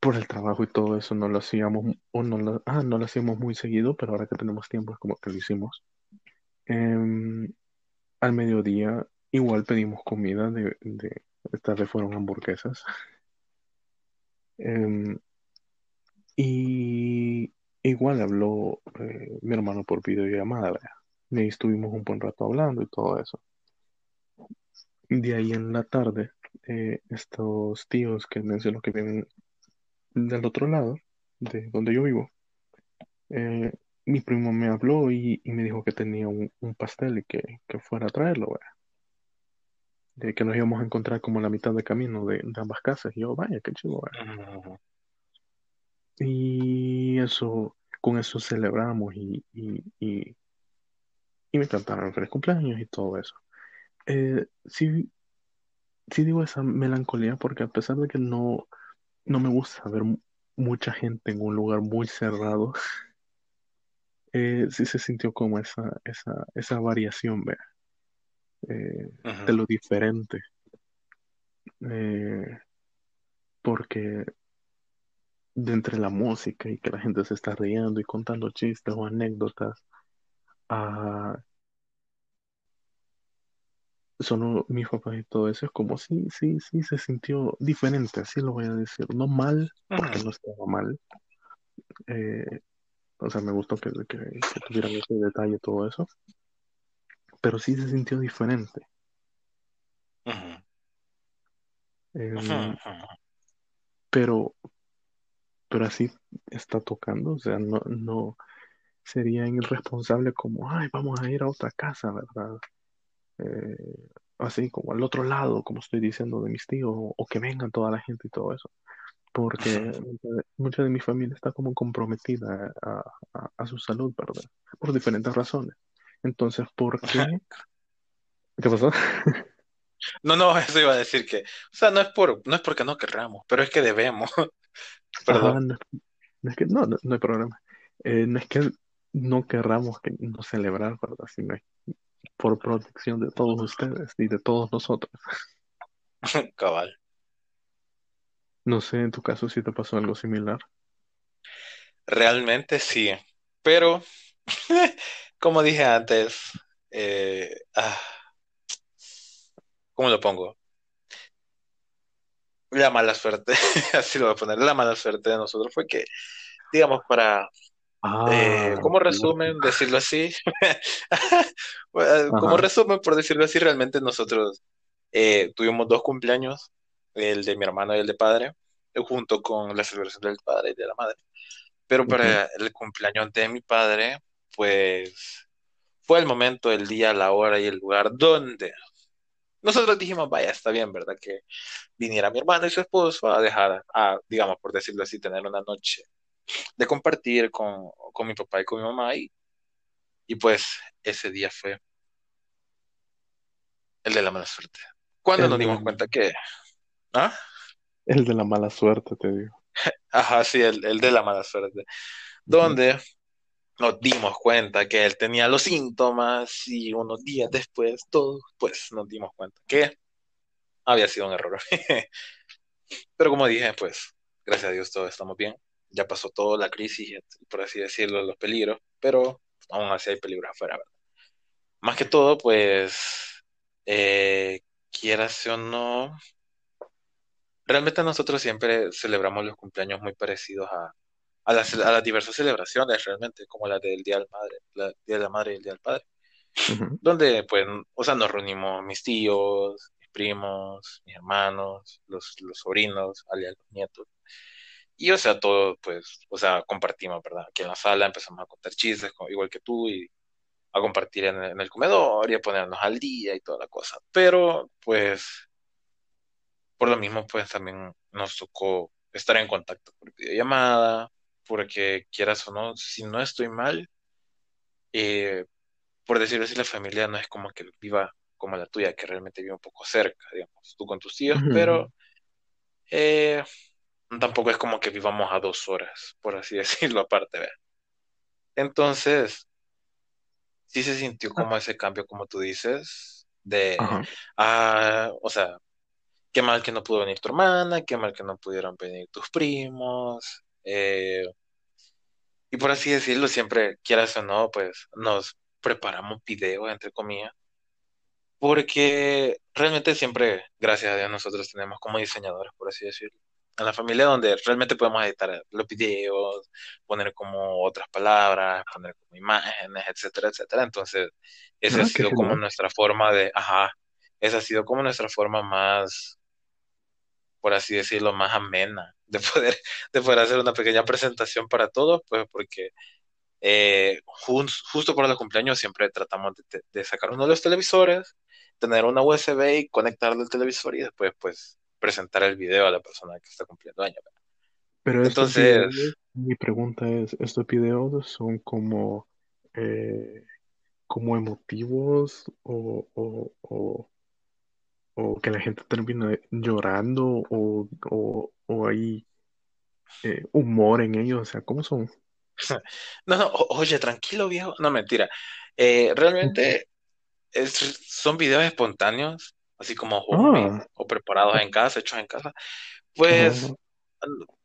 por el trabajo y todo eso no lo hacíamos, o no lo, ah, no lo hacíamos muy seguido, pero ahora que tenemos tiempo es como que lo hicimos. Em, al mediodía igual pedimos comida, de, de esta vez fueron hamburguesas. Em, y igual habló eh, mi hermano por videollamada, y estuvimos un buen rato hablando y todo eso. De ahí en la tarde, eh, estos tíos que menciono que vienen del otro lado, de donde yo vivo, eh, mi primo me habló y, me dijo que tenía un, pastel y que, fuera a traerlo, De que nos íbamos a encontrar como a la mitad de camino de, ambas casas. Y yo, vaya, qué chido, Y eso, con eso celebramos y, y, y, me cantaron feliz cumpleaños y todo eso. Eh, sí, sí digo esa melancolía porque a pesar de que no, no me gusta ver mucha gente en un lugar muy cerrado, eh, sí se sintió como esa, esa, esa variación, vea, eh, de lo diferente. Eh, porque de entre la música y que la gente se está riendo y contando chistes o anécdotas, a solo mis papás y todo eso, es como sí, sí, sí se sintió diferente, así lo voy a decir. No mal, porque no estaba mal, eh, o sea, me gustó que, que, tuvieran ese detalle todo eso. Pero sí se sintió diferente. Em, pero, pero así está tocando, o sea, no, no sería irresponsable como, ay, vamos a ir a otra casa, ¿verdad? Eh, así como al otro lado, como estoy diciendo de mis tíos, o que vengan toda la gente y todo eso porque mucha de mi familia está como comprometida a, su salud, ¿verdad? Por diferentes razones. Entonces, ¿por qué? ¿Qué pasó? No, no, eso iba a decir que, o sea, no es por, no es porque no querramos, pero es que debemos. Perdón. no, es que, no, no, hay problema. Eh, no es que no querramos que no celebrar, ¿verdad? Sino por protección de todos ustedes y de todos nosotros. Cabal. No sé, en tu caso si te pasó algo similar. Realmente sí, pero como dije antes, eh, ah, ¿cómo lo pongo? La mala suerte, así lo voy a poner, la mala suerte de nosotros fue que, digamos, para, eh, Ah, como cierto. resumen, decirlo así, como Ajá. resumen, por decirlo así, realmente nosotros eh, tuvimos dos cumpleaños, el de mi hermano y el de padre, eh, junto con la celebración del padre y de la madre. Pero para el cumpleaños de mi padre, pues fue el momento, el día, la hora y el lugar donde nosotros dijimos, vaya, está bien, ¿verdad? Que viniera mi hermano y su esposo a dejar, a, digamos, por decirlo así, tener una noche de compartir con, con mi papá y con mi mamá. Y, y pues ese día fue el de la mala suerte. Cuando El nos de dimos cuenta que, ¿ah? el de la mala suerte, te digo. Ajá, sí, el, el de la mala suerte. Donde nos dimos cuenta que él tenía los síntomas y unos días después, todos, pues nos dimos cuenta que había sido un error. Pero como dije, pues, gracias a Dios todos estamos bien. Ya pasó toda la crisis, por así decirlo, los peligros, pero aún así hay peligros afuera, ¿verdad? Más que todo, pues, eh, quieras o no, realmente nosotros siempre celebramos los cumpleaños muy parecidos a, a, las, a las diversas celebraciones, realmente, como la del Día del Madre, la Día de la Madre y el Día del Padre, Ujú. donde, pues, o sea, nos reunimos mis tíos, mis primos, mis hermanos, los, los sobrinos, alias los nietos Y o sea, todo, pues, o sea, compartimos, ¿verdad? Aquí en la sala empezamos a contar chistes, igual que tú, y a compartir en, en el comedor y a ponernos al día y toda la cosa. Pero, pues, por lo mismo, pues también nos tocó estar en contacto por videollamada, porque quieras o no, si no estoy mal, eh, por decirlo así, la familia no es como que viva como la tuya, que realmente vive un poco cerca, digamos, tú con tus tíos, Ujú. pero eh, tampoco es como que vivamos a dos horas, por así decirlo, aparte. Entonces, sí se sintió Ah, como ese cambio, como tú dices, de, Ajá. ah, o sea, qué mal que no pudo venir tu hermana, qué mal que no pudieron venir tus primos, eh, y por así decirlo, siempre, quieras o no, pues nos preparamos videos, entre comillas, porque realmente siempre, gracias a Dios, nosotros tenemos como diseñadores, por así decirlo, en la familia donde realmente podemos editar los videos, poner como otras palabras, poner como imágenes, etcétera, etcétera. Entonces, esa ha Ah, qué sido como nuestra forma de, ajá, esa ha sido como nuestra forma más, por así decirlo, más amena de poder, de poder hacer una pequeña presentación para todos, pues porque eh, jus- justo para los cumpleaños siempre tratamos de, de sacar uno de los televisores, tener una USB y conectarlo al televisor y después pues presentar el video a la persona que está cumpliendo años. Pero Entonces, videos, mi pregunta es, ¿estos videos son como, eh, como emotivos o, o, o, o que la gente termina llorando o, o, o hay eh, humor en ellos? O sea, ¿cómo son? no, no, oye, tranquilo viejo, no mentira. Eh, realmente es- son videos espontáneos, así como Ah, o preparados en casa, hechos en casa. Pues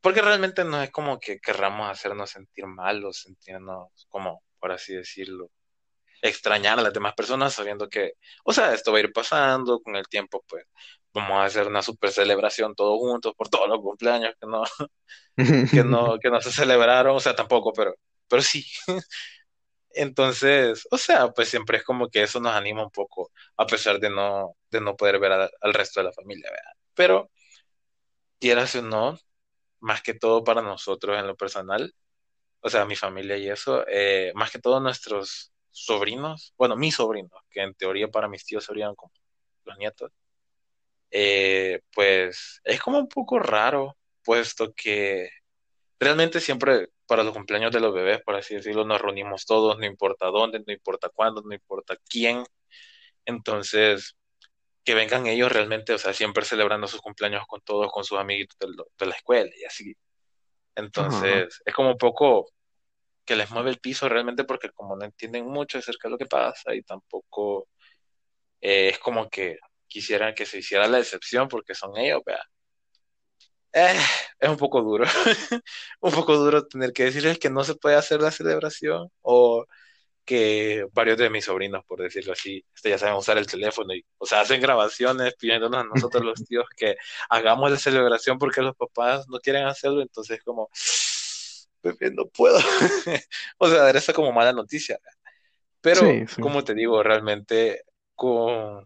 porque realmente no es como que querramos hacernos sentir mal o sentirnos como, por así decirlo, extrañar a las demás personas sabiendo que, o sea, esto va a ir pasando con el tiempo, pues vamos a hacer una super celebración todos juntos por todos los cumpleaños que no, que no, que no se celebraron, o sea, tampoco, pero, pero sí. Entonces, o sea, pues siempre es como que eso nos anima un poco, a pesar de no, de no poder ver a- al resto de la familia, ¿verdad? Pero, quieras o no, más que todo para nosotros en lo personal, o sea, mi familia y eso, eh, más que todo nuestros sobrinos, bueno, mis sobrinos, que en teoría para mis tíos serían como los nietos, eh, pues es como un poco raro, puesto que realmente siempre para los cumpleaños de los bebés, por así decirlo, nos reunimos todos, no importa dónde, no importa cuándo, no importa quién, entonces que vengan ellos realmente, o sea, siempre celebrando sus cumpleaños con todos, con sus amiguitos de, lo- de la escuela y así. Entonces, es como un poco que les mueve el piso realmente porque como no entienden mucho acerca de lo que pasa y tampoco eh, es como que quisieran que se hiciera la excepción porque son ellos, vea. Eh, es un poco duro, un poco duro tener que decirles que no se puede hacer la celebración o que varios de mis sobrinos, por decirlo así, este, ya saben usar el teléfono y, o sea, hacen grabaciones pidiéndonos a nosotros los tíos que hagamos la celebración porque los papás no quieren hacerlo, entonces como, Pepe, no puedo. o sea, esa como mala noticia. Pero, como te digo, realmente con,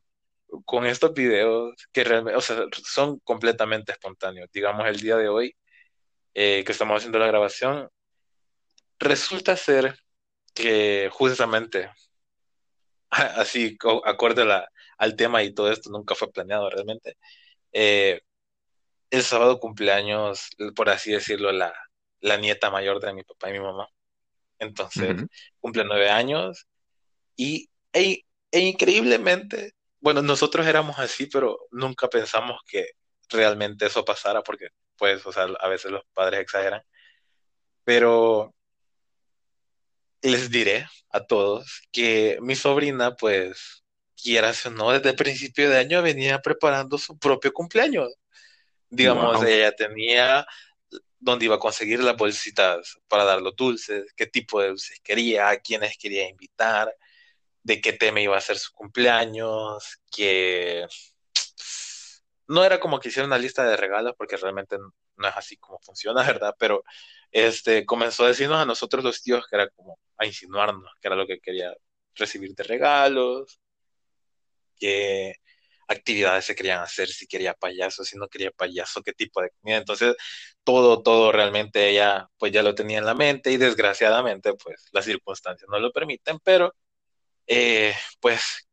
con estos videos que realmente, o sea, son completamente espontáneos. Digamos, el día de hoy eh, que estamos haciendo la grabación, resulta ser que justamente, así, acorde al tema y todo esto, nunca fue planeado realmente. Eh, el sábado cumpleaños, por así decirlo, la, la nieta mayor de mi papá y mi mamá. Entonces, cumple nueve años y e, e, increíblemente, bueno, nosotros éramos así, pero nunca pensamos que realmente eso pasara porque, pues, o sea, a veces los padres exageran. Pero les diré a todos que mi sobrina, pues, quieras o no, desde el principio de año venía preparando su propio cumpleaños. Digamos, ella tenía dónde iba a conseguir las bolsitas para dar los dulces, qué tipo de dulces quería, a quiénes quería invitar, de qué tema iba a ser su cumpleaños, que no era como que hiciera una lista de regalos, porque realmente no es así como funciona, ¿verdad? Pero este, comenzó a decirnos a nosotros los tíos que era como a insinuarnos que era lo que quería recibir de regalos, que actividades se querían hacer, si quería payaso, si no quería payaso, qué tipo de comida. Entonces, todo, todo realmente ella pues ya lo tenía en la mente y desgraciadamente pues las circunstancias no lo permiten, pero eh, pues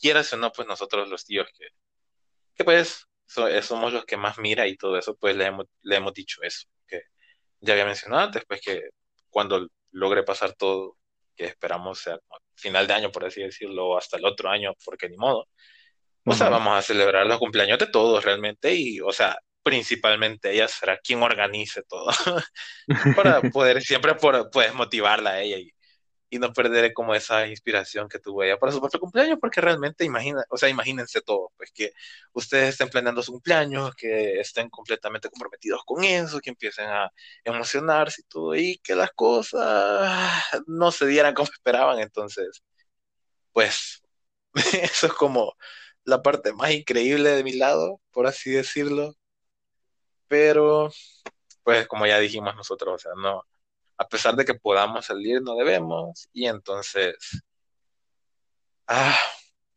quieras o no, pues nosotros los tíos que, que pues eh, somos los que más mira y todo eso, pues le hemos, le hemos dicho eso, que ya había mencionado antes, pues que cuando logre pasar todo, que esperamos sea final de año, por así decirlo, o hasta el otro año, porque ni modo, o sea, vamos a celebrar los cumpleaños de todos realmente y, o sea, principalmente ella será quien organice todo para poder siempre por, pues motivarla a ella y, y no perder como esa inspiración que tuvo ella para su propio cumpleaños, porque realmente imagina, o sea, imagínense todo, pues que ustedes estén planeando su cumpleaños, que estén completamente comprometidos con eso, que empiecen a emocionarse y todo, y que las cosas no se dieran como esperaban, entonces, pues, eso es como la parte más increíble de mi lado, por así decirlo, pero, pues, como ya dijimos nosotros, o sea, no, a pesar de que podamos salir, no debemos. Y entonces, ah,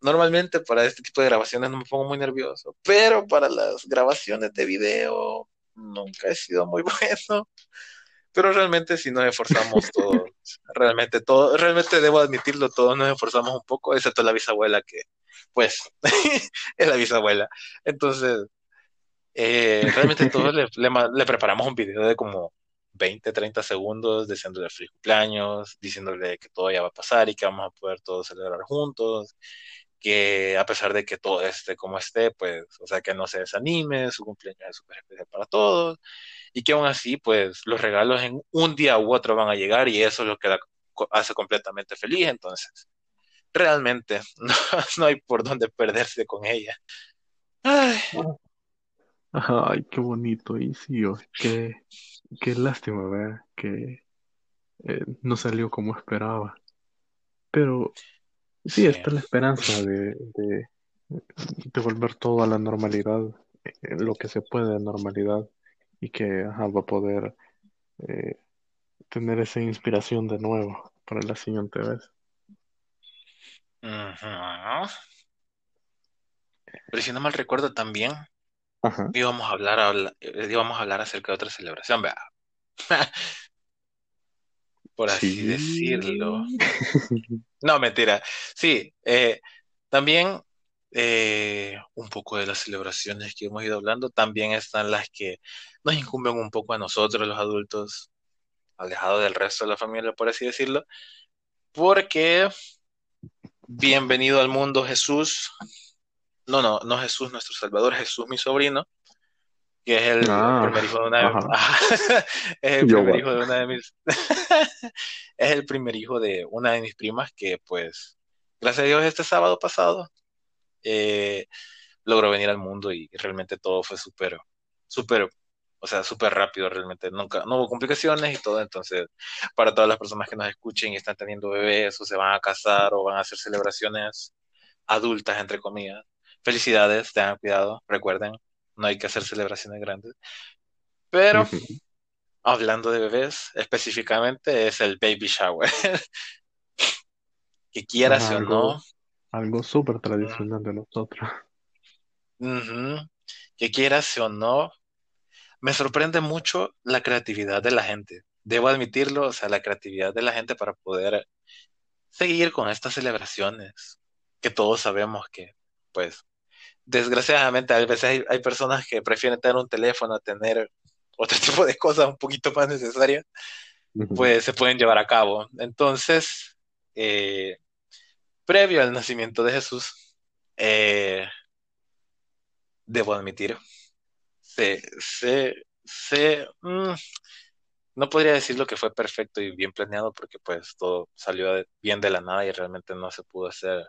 normalmente para este tipo de grabaciones no me pongo muy nervioso, pero para las grabaciones de video nunca he sido muy bueno. Pero realmente si nos esforzamos todos, realmente todo, realmente debo admitirlo, todos nos esforzamos un poco, excepto la bisabuela que, pues, es la bisabuela. Entonces, eh, realmente todos le, le, preparamos un video de como 20, 30 segundos diciéndole feliz cumpleaños, diciéndole que todo ya va a pasar y que vamos a poder todos celebrar juntos, que a pesar de que todo esté como esté, pues, o sea, que no se desanime, su cumpleaños es súper especial para todos y que aún así, pues, los regalos en un día u otro van a llegar y eso es lo que la hace completamente feliz, entonces, realmente no, no hay por dónde perderse con ella. Ay. Ay, qué bonito, y sí, qué, qué lástima, ver que eh, no salió como esperaba. Pero sí, está la esperanza de, de, volver todo a la normalidad, eh, lo que se puede de normalidad, y que va a poder eh, tener esa inspiración de nuevo para la siguiente vez. Pero si no mal recuerdo también, íbamos a hablar, eh, íbamos a hablar acerca de otra celebración, vea. Por así decirlo. No, mentira. Sí, eh, también eh, un poco de las celebraciones que hemos ido hablando, también están las que nos incumben un poco a nosotros, los adultos, alejados del resto de la familia, por así decirlo, porque bienvenido al mundo Jesús, no, no, no Jesús nuestro Salvador, Jesús mi sobrino, que es el, ah, primer hijo de una de, es el primer hijo de una de mis es el primer hijo de una de mis primas que pues gracias a Dios este sábado pasado eh, logró venir al mundo y realmente todo fue súper súper o sea, súper rápido realmente, nunca, no hubo complicaciones y todo, entonces, para todas las personas que nos escuchen y están teniendo bebés o se van a casar o van a hacer celebraciones adultas, entre comillas, felicidades, tengan cuidado, recuerden, no hay que hacer celebraciones grandes, pero... Hablando de bebés, específicamente es el baby shower. que quieras o no. Algo súper tradicional de nosotros. Que quieras o no, me sorprende mucho la creatividad de la gente. Debo admitirlo, o sea, la creatividad de la gente para poder seguir con estas celebraciones, que todos sabemos que, pues, desgraciadamente a veces hay, hay personas que prefieren tener un teléfono a tener otro tipo de cosas un poquito más necesarias, pues se pueden llevar a cabo. Entonces, eh, previo al nacimiento de Jesús, eh, debo admitir, se, se, mm, no podría decir lo que fue perfecto y bien planeado porque pues todo salió bien de la nada y realmente no se pudo hacer,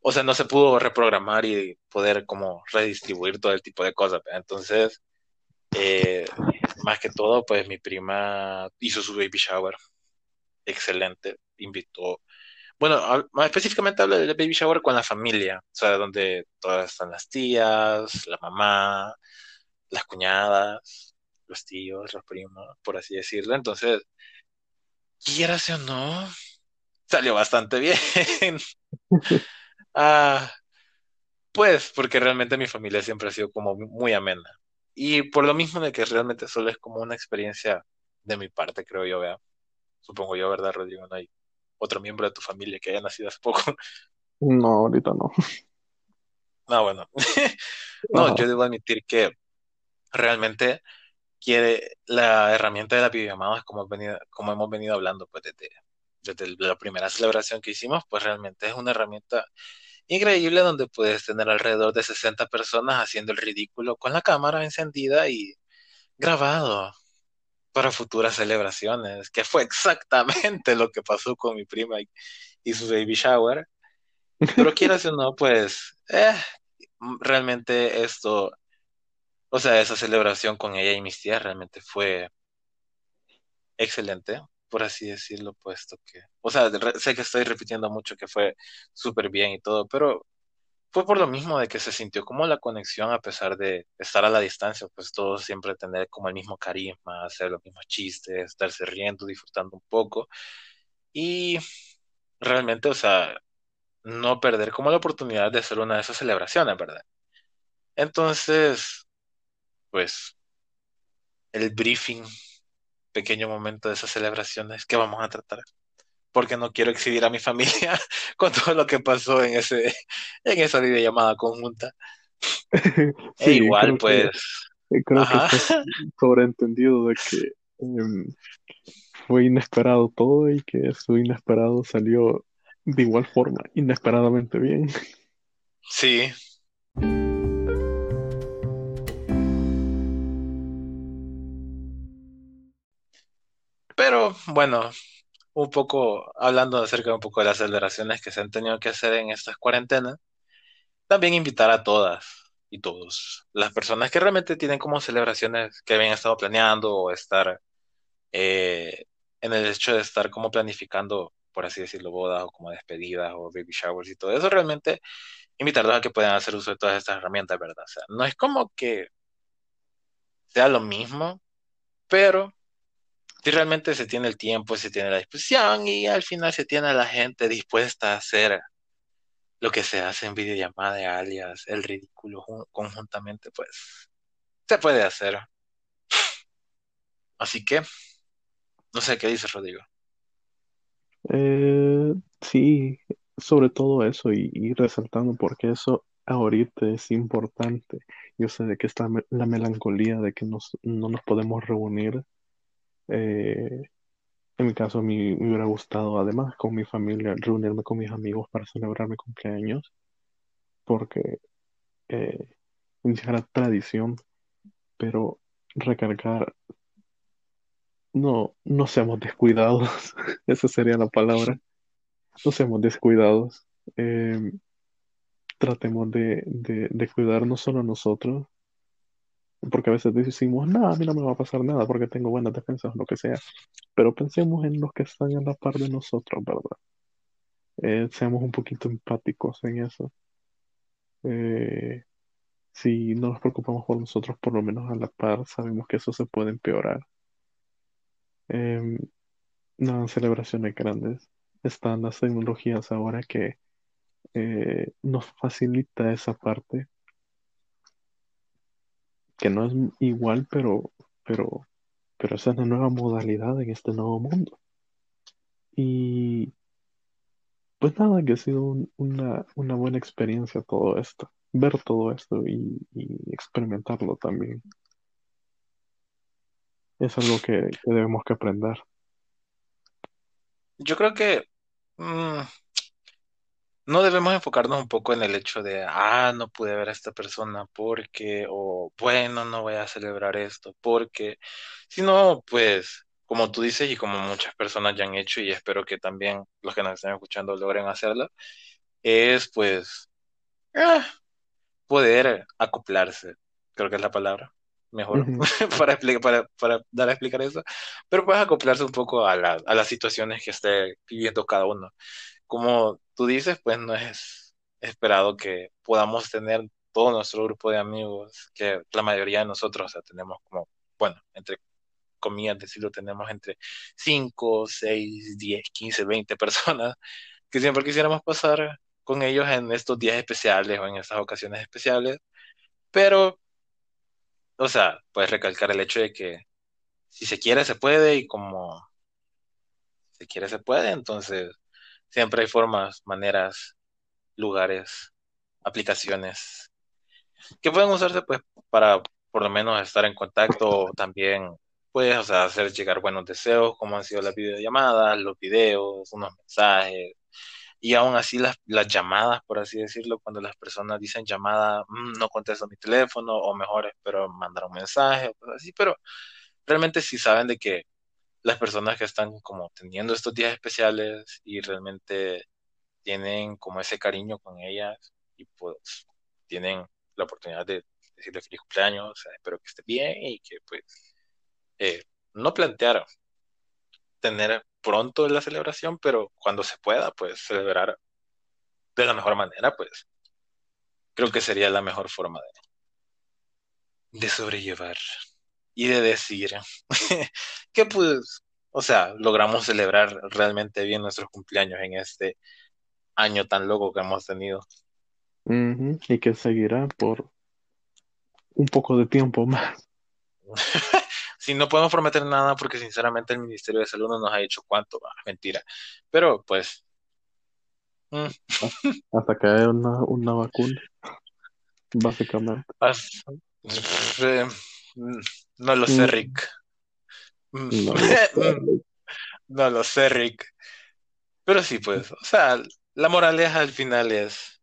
o sea, no se pudo reprogramar y poder como redistribuir todo el tipo de cosas. Entonces, eh, más que todo, pues mi prima hizo su baby shower. Excelente. Invitó. Bueno, más específicamente habla del baby shower con la familia. O sea, donde todas están las tías, la mamá, las cuñadas, los tíos, los primos, por así decirlo. Entonces, quieras o no, salió bastante bien. ah, pues, porque realmente mi familia siempre ha sido como muy amena. Y por lo mismo de que realmente solo es como una experiencia de mi parte, creo yo, vea. Supongo yo, ¿verdad, Rodrigo? No hay otro miembro de tu familia que haya nacido hace poco. No, ahorita no. No, ah, bueno. no, yo debo admitir que realmente quiere la herramienta de la videollamada, como, venido, como hemos venido hablando pues desde, desde la primera celebración que hicimos, pues realmente es una herramienta increíble donde puedes tener alrededor de 60 personas haciendo el ridículo con la cámara encendida y grabado para futuras celebraciones, que fue exactamente lo que pasó con mi prima y, su baby shower. Pero quieras o no, pues eh, realmente esto, o sea, esa celebración con ella y mis tías realmente fue excelente por así decirlo, puesto que, o sea, sé que estoy repitiendo mucho que fue súper bien y todo, pero fue por lo mismo de que se sintió como la conexión a pesar de estar a la distancia, pues todos siempre tener como el mismo carisma, hacer los mismos chistes, estarse riendo, disfrutando un poco y realmente, o sea, no perder como la oportunidad de hacer una de esas celebraciones, ¿verdad? Entonces, pues, el briefing pequeño momento de esas celebraciones que vamos a tratar. Porque no quiero exhibir a mi familia con todo lo que pasó en ese en esa videollamada conjunta. E igual, pues. creo que sobreentendido de que em, fue inesperado todo y que su inesperado salió de igual forma, inesperadamente bien. Sí, Pero bueno, un poco hablando acerca un poco de las celebraciones que se han tenido que hacer en estas cuarentenas, también invitar a todas y todos, las personas que realmente tienen como celebraciones que habían estado planeando o estar eh, en el hecho de estar como planificando, por así decirlo, bodas o como despedidas o baby showers y todo eso, realmente invitarlos a que puedan hacer uso de todas estas herramientas, ¿verdad? O sea, no es como que sea lo mismo, pero si realmente se tiene el tiempo, se tiene la disposición y al final se tiene a la gente dispuesta a hacer lo que se hace en videollamada, alias el ridículo conjuntamente, pues se puede hacer. Así que, no sé qué dices, Rodrigo. Eh, sí, sobre todo eso y, resaltando porque eso ahorita es importante. Yo sé de que está la melancolía de que no nos podemos reunir eh, en mi caso, me hubiera gustado, además, con mi familia, reunirme con mis amigos para celebrar mi cumpleaños, porque eh, iniciar tradición, pero recargar, no, no seamos descuidados, esa sería la palabra, no seamos descuidados, eh, tratemos de, de, de cuidar no solo a nosotros, porque a veces decimos, no, a mí no me va a pasar nada porque tengo buenas defensas o lo que sea, pero pensemos en los que están a la par de nosotros, ¿verdad? Eh, seamos un poquito empáticos en eso. Eh, si no nos preocupamos por nosotros, por lo menos a la par, sabemos que eso se puede empeorar. Em, no, celebraciones grandes. Están las tecnologías ahora que eh, nos facilita esa parte, que no es igual, pero, pero, pero esa es la nueva modalidad en este nuevo mundo. Y pues nada, que ha sido una, una buena experiencia todo esto, ver todo esto y, experimentarlo también. Es algo que, que debemos que aprender. Yo creo que mm, no debemos enfocarnos un poco en el hecho de, ah, no pude ver a esta persona porque, o bueno, no voy a celebrar esto porque, sino pues, como tú dices y como muchas personas ya han hecho y espero que también los que nos estén escuchando logren hacerlo, es pues ah, poder acoplarse, creo que es la palabra mejor para, para, para dar a explicar eso, pero puedes acoplarse un poco a, la- a las situaciones que esté viviendo cada uno. Como tú dices, pues no es esperado que podamos tener todo nuestro grupo de amigos, que la mayoría de nosotros, o sea, tenemos como, bueno, entre comillas decirlo, tenemos entre 5 6 10 15 20 personas que siempre quisiéramos pasar con ellos en estos días especiales o en estas ocasiones especiales, pero, o sea, puedes recalcar el hecho de que si se quiere, se puede y como se quiere, se puede, entonces siempre hay formas, maneras, lugares, aplicaciones que pueden usarse pues para por lo menos estar en contacto también pues, o sea, hacer llegar buenos deseos, como han sido las videollamadas, los videos, unos mensajes, y aún así las, las llamadas, por así decirlo, cuando las personas dicen llamada, "Mm, no contesto mi teléfono, o mejor espero mandar un mensaje, cosas así, pero realmente sí saben de que las personas que están como teniendo estos días especiales y realmente tienen como ese cariño con ellas y pues tienen la oportunidad de decirle feliz cumpleaños, espero que esté bien y que pues eh, no plantear tener pronto la celebración, pero cuando se pueda, pues celebrar de la mejor manera, pues creo que sería la mejor forma de sobrellevar y de decir que pues, o sea, logramos celebrar realmente bien nuestros cumpleaños en este año tan loco que hemos tenido. Y que seguirá por un poco de tiempo más. Si no podemos prometer nada porque sinceramente el Ministerio de Salud no nos ha dicho cuánto, ah, mentira. Pero pues, mm, Hasta que haya una, una vacuna, básicamente. as- eh, mm, no lo sé, Mm, Rick. Mm, No lo sé. mm, No lo sé, Rick. Pero sí, pues, o sea, la moraleja al final es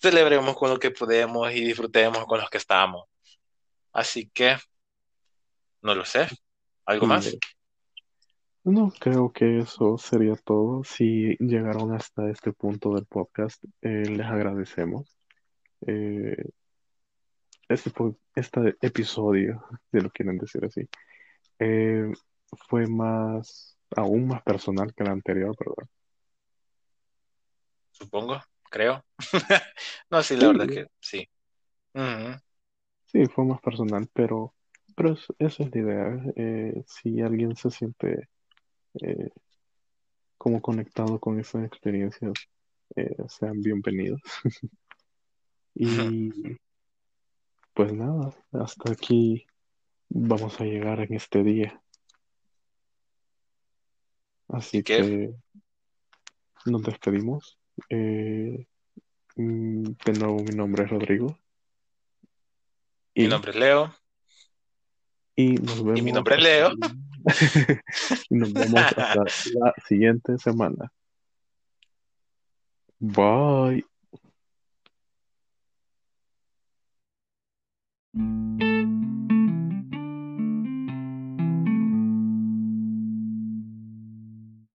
celebremos con lo que podemos y disfrutemos con los que estamos. Así que, no lo sé. ¿Algo más? No, creo que eso sería todo. Si llegaron hasta este punto del podcast, eh, les agradecemos. Eh, este, este episodio, si lo quieren decir así, eh, fue más, aún más personal que el anterior, ¿verdad? Supongo, creo. No, sí, la verdad que sí. Ujú. sí, fue más personal, pero, pero es- esa es la idea. Eh, si alguien se siente eh, como conectado con esas experiencias, sean bienvenidos. Y pues nada, hasta aquí vamos a llegar en este día. Así que, nos despedimos. Eh, mm, de nuevo, mi nombre es Rodrigo mi y, nombre es Leo y nos y mi vemos nombre es Leo. y nos vemos hasta la siguiente semana. Bye. Thank you.